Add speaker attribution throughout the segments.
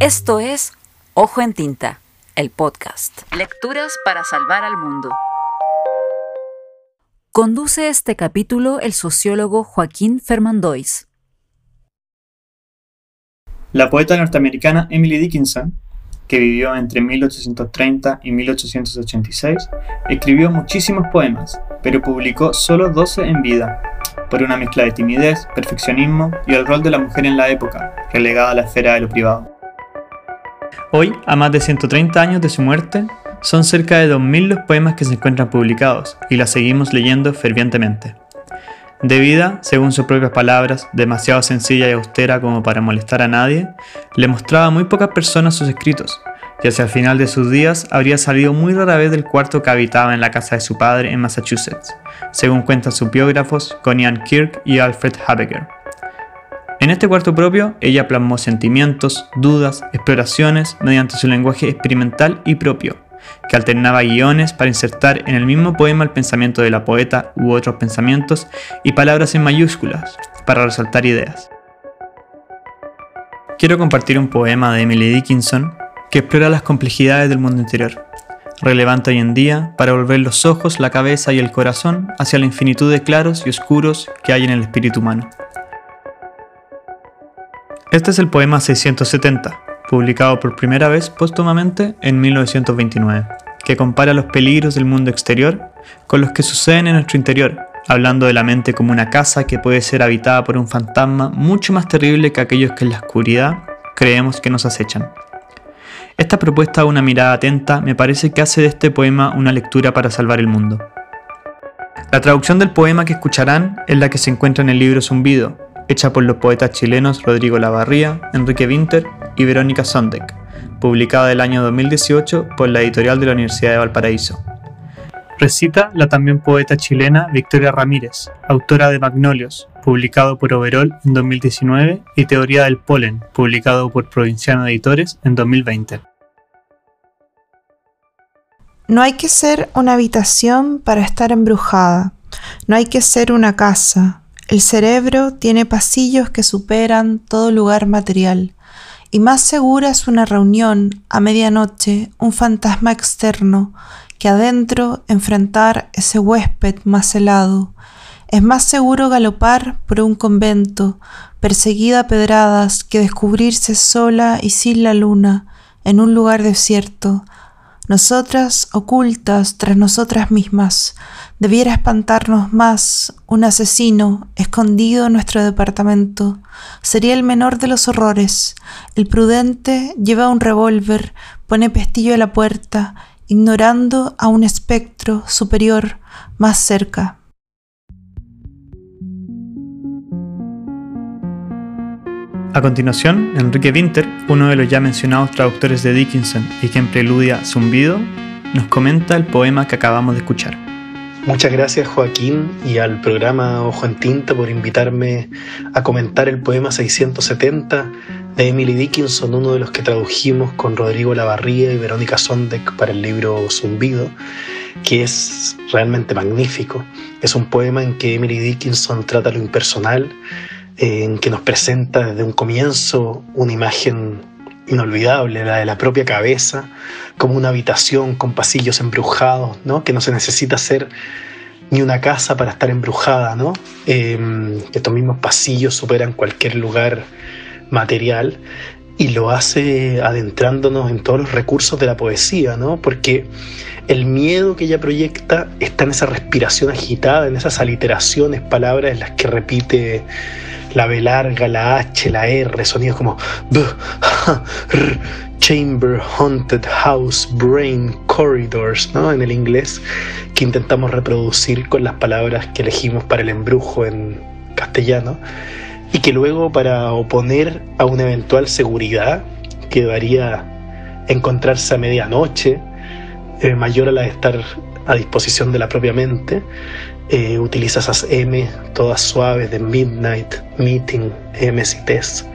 Speaker 1: Esto es Ojo en Tinta, el podcast. Lecturas para salvar al mundo. Conduce este capítulo el sociólogo Joaquín Fermandois.
Speaker 2: La poeta norteamericana Emily Dickinson, que vivió entre 1830 y 1886, escribió muchísimos poemas, pero publicó solo 12 en vida, por una mezcla de timidez, perfeccionismo y el rol de la mujer en la época, relegada a la esfera de lo privado. Hoy, a más de 130 años de su muerte, son cerca de 2.000 los poemas que se encuentran publicados y la seguimos leyendo fervientemente. De vida, según sus propias palabras, demasiado sencilla y austera como para molestar a nadie, le mostraba a muy pocas personas sus escritos, y hacia el final de sus días habría salido muy rara vez del cuarto que habitaba en la casa de su padre en Massachusetts, según cuentan sus biógrafos Connie Ann Kirk y Alfred Habeger. En este cuarto propio, ella plasmó sentimientos, dudas, exploraciones mediante su lenguaje experimental y propio, que alternaba guiones para insertar en el mismo poema el pensamiento de la poeta u otros pensamientos y palabras en mayúsculas para resaltar ideas. Quiero compartir un poema de Emily Dickinson que explora las complejidades del mundo interior, relevante hoy en día para volver los ojos, la cabeza y el corazón hacia la infinitud de claros y oscuros que hay en el espíritu humano. Este es el poema 670, publicado por primera vez póstumamente en 1929, que compara los peligros del mundo exterior con los que suceden en nuestro interior, hablando de la mente como una casa que puede ser habitada por un fantasma mucho más terrible que aquellos que en la oscuridad creemos que nos acechan. Esta propuesta de una mirada atenta me parece que hace de este poema una lectura para salvar el mundo. La traducción del poema que escucharán es la que se encuentra en el libro Zumbido, hecha por los poetas chilenos Rodrigo Lavarría, Enrique Winter y Verónica Sondek, publicada el año 2018 por la editorial de la Universidad de Valparaíso. Recita la también poeta chilena Victoria Ramírez, autora de Magnolios, publicado por Overol en 2019, y Teoría del Polen, publicado por Provinciano Editores en 2020.
Speaker 3: No hay que ser una habitación para estar embrujada, no hay que ser una casa, el cerebro tiene pasillos que superan todo lugar material, y más segura es una reunión a medianoche, un fantasma externo, que adentro enfrentar ese huésped más helado. Es más seguro galopar por un convento, perseguida a pedradas, que descubrirse sola y sin la luna, en un lugar desierto, nosotras ocultas tras nosotras mismas, debiera espantarnos más un asesino escondido en nuestro departamento. Sería el menor de los horrores. El prudente lleva un revólver, pone pestillo a la puerta, ignorando a un espectro superior más cerca.
Speaker 2: A continuación, Enrique Winter, uno de los ya mencionados traductores de Dickinson y quien preludia Zumbido, nos comenta el poema que acabamos de escuchar.
Speaker 4: Muchas gracias Joaquín y al programa Ojo en Tinta por invitarme a comentar el poema 670 de Emily Dickinson, uno de los que tradujimos con Rodrigo Lavarría y Verónica Sondek para el libro Zumbido, que es realmente magnífico. Es un poema en que Emily Dickinson trata lo impersonal, en que nos presenta desde un comienzo una imagen inolvidable, la de la propia cabeza, como una habitación con pasillos embrujados, ¿no? que no se necesita ser ni una casa para estar embrujada, ¿no? Em, estos mismos pasillos superan cualquier lugar material y lo hace adentrándonos en todos los recursos de la poesía, ¿no? porque el miedo que ella proyecta está en esa respiración agitada, en esas aliteraciones, palabras en las que repite la B larga, la H, la R, sonidos como B, R, Chamber, Haunted House, Brain, Corridors, ¿no? En el inglés, que intentamos reproducir con las palabras que elegimos para el embrujo en castellano, y que luego para oponer a una eventual seguridad que daría encontrarse a medianoche, eh, mayor a la de estar a disposición de la propia mente, eh, utiliza esas M todas suaves de Midnight, Meeting, M y Tess.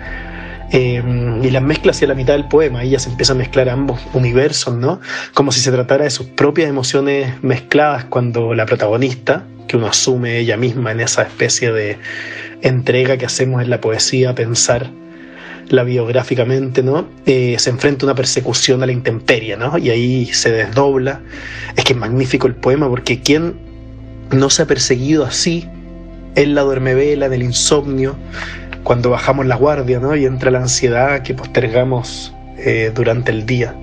Speaker 4: Em, y las mezcla hacia la mitad del poema, ella se empieza a mezclar ambos universos, ¿no? Como si se tratara de sus propias emociones mezcladas cuando la protagonista, que uno asume ella misma en esa especie de entrega que hacemos en la poesía, pensar la biográficamente, ¿no? Eh, se enfrenta a una persecución a la intemperie, ¿no? Y ahí se desdobla. Es que es magnífico el poema porque ¿quién no se ha perseguido así en la duermevela, en el insomnio, cuando bajamos la guardia, ¿no? Y entra la ansiedad que postergamos eh, durante el día.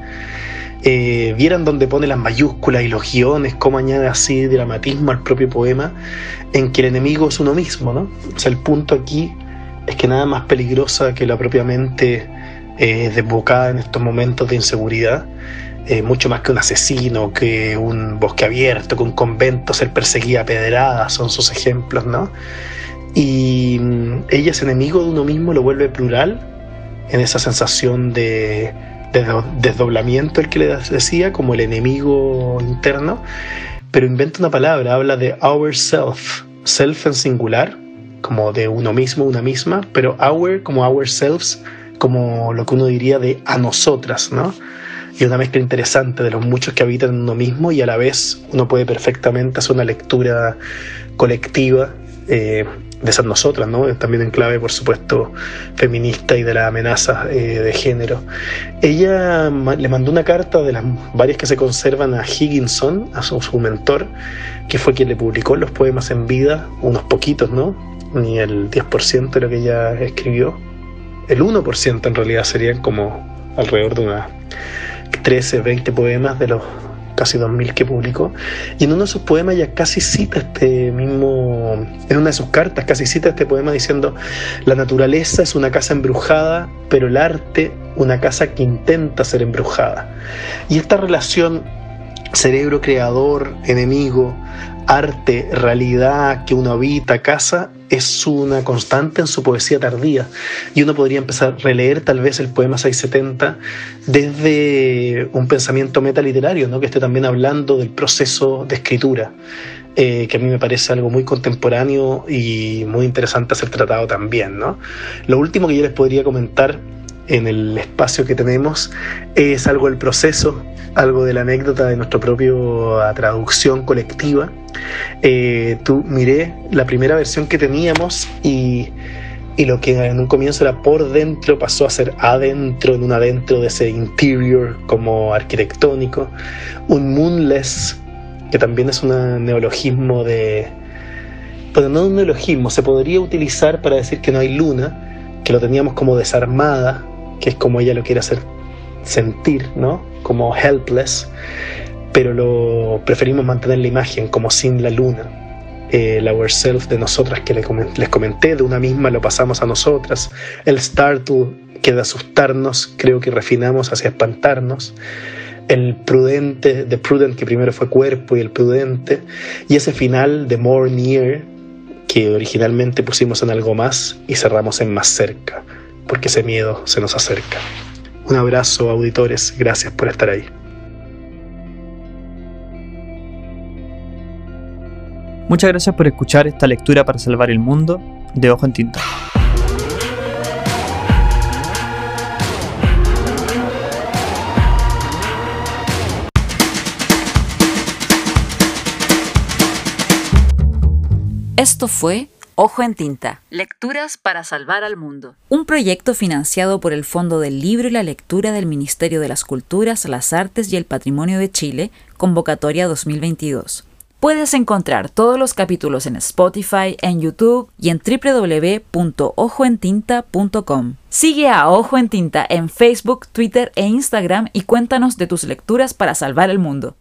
Speaker 4: Eh, vieran donde pone las mayúsculas y los guiones, cómo añade así dramatismo al propio poema, en que el enemigo es uno mismo, ¿no? O sea, el punto aquí es que nada más peligrosa que la propia mente eh, desbocada en estos momentos de inseguridad, eh, mucho más que un asesino, que un bosque abierto, que un convento, ser perseguida a pedradas, son sus ejemplos, ¿no? Y mm, ella es enemigo de uno mismo, lo vuelve plural en esa sensación de, desdoblamiento, el que le decía, como el enemigo interno, pero inventa una palabra, habla de our self, self en singular, como de uno mismo, una misma, pero our como ourselves, como lo que uno diría de a nosotras, ¿no? Y una mezcla interesante de los muchos que habitan en uno mismo y a la vez uno puede perfectamente hacer una lectura colectiva eh, de esas nosotras, ¿no? También en clave, por supuesto, feminista y de la amenaza eh, de género. Ella le mandó una carta de las varias que se conservan a Higginson, a su, su mentor, que fue quien le publicó los poemas en vida, unos poquitos, ¿no? Ni el 10% de lo que ella escribió. El 1% en realidad serían como alrededor de unas 13, 20 poemas de los casi 2000 que publicó, y en uno de sus poemas ya casi cita este mismo, en una de sus cartas casi cita este poema diciendo, la naturaleza es una casa embrujada, pero el arte una casa que intenta ser embrujada. Y esta relación cerebro creador, enemigo, arte, realidad que uno habita, casa, es una constante en su poesía tardía. Y uno podría empezar a releer tal vez el poema 670 desde un pensamiento metaliterario, ¿no? que esté también hablando del proceso de escritura, eh, que a mí me parece algo muy contemporáneo y muy interesante a ser tratado también. ¿no? Lo último que yo les podría comentar en el espacio que tenemos es algo del proceso, algo de la anécdota de nuestra propia traducción colectiva. Eh, tú miré la primera versión que teníamos y, y, lo que en un comienzo era por dentro pasó a ser adentro, en un adentro de ese interior como arquitectónico. Un moonless, que también es un neologismo de... Pero no un neologismo, se podría utilizar para decir que no hay luna, que lo teníamos como desarmada, que es como ella lo quiere hacer sentir, ¿no? Como helpless, pero lo preferimos mantener la imagen como sin la luna. El ourself de nosotras que les comenté, de una misma lo pasamos a nosotras. El startle que de asustarnos creo que refinamos hacia espantarnos. El prudente, de prudent que primero fue cuerpo y el prudente. Y ese final de more near que originalmente pusimos en algo más y cerramos en más cerca porque ese miedo se nos acerca. Un abrazo, auditores, gracias por estar ahí.
Speaker 2: Muchas gracias por escuchar esta lectura para salvar el mundo de Ojo en Tinta.
Speaker 1: Esto fue Ojo en Tinta. Lecturas para salvar al mundo. Un proyecto financiado por el Fondo del Libro y la Lectura del Ministerio de las Culturas, las Artes y el Patrimonio de Chile, convocatoria 2022. Puedes encontrar todos los capítulos en Spotify, en YouTube y en www.ojoentinta.com. Sigue a Ojo en Tinta en Facebook, Twitter e Instagram y cuéntanos de tus lecturas para salvar el mundo.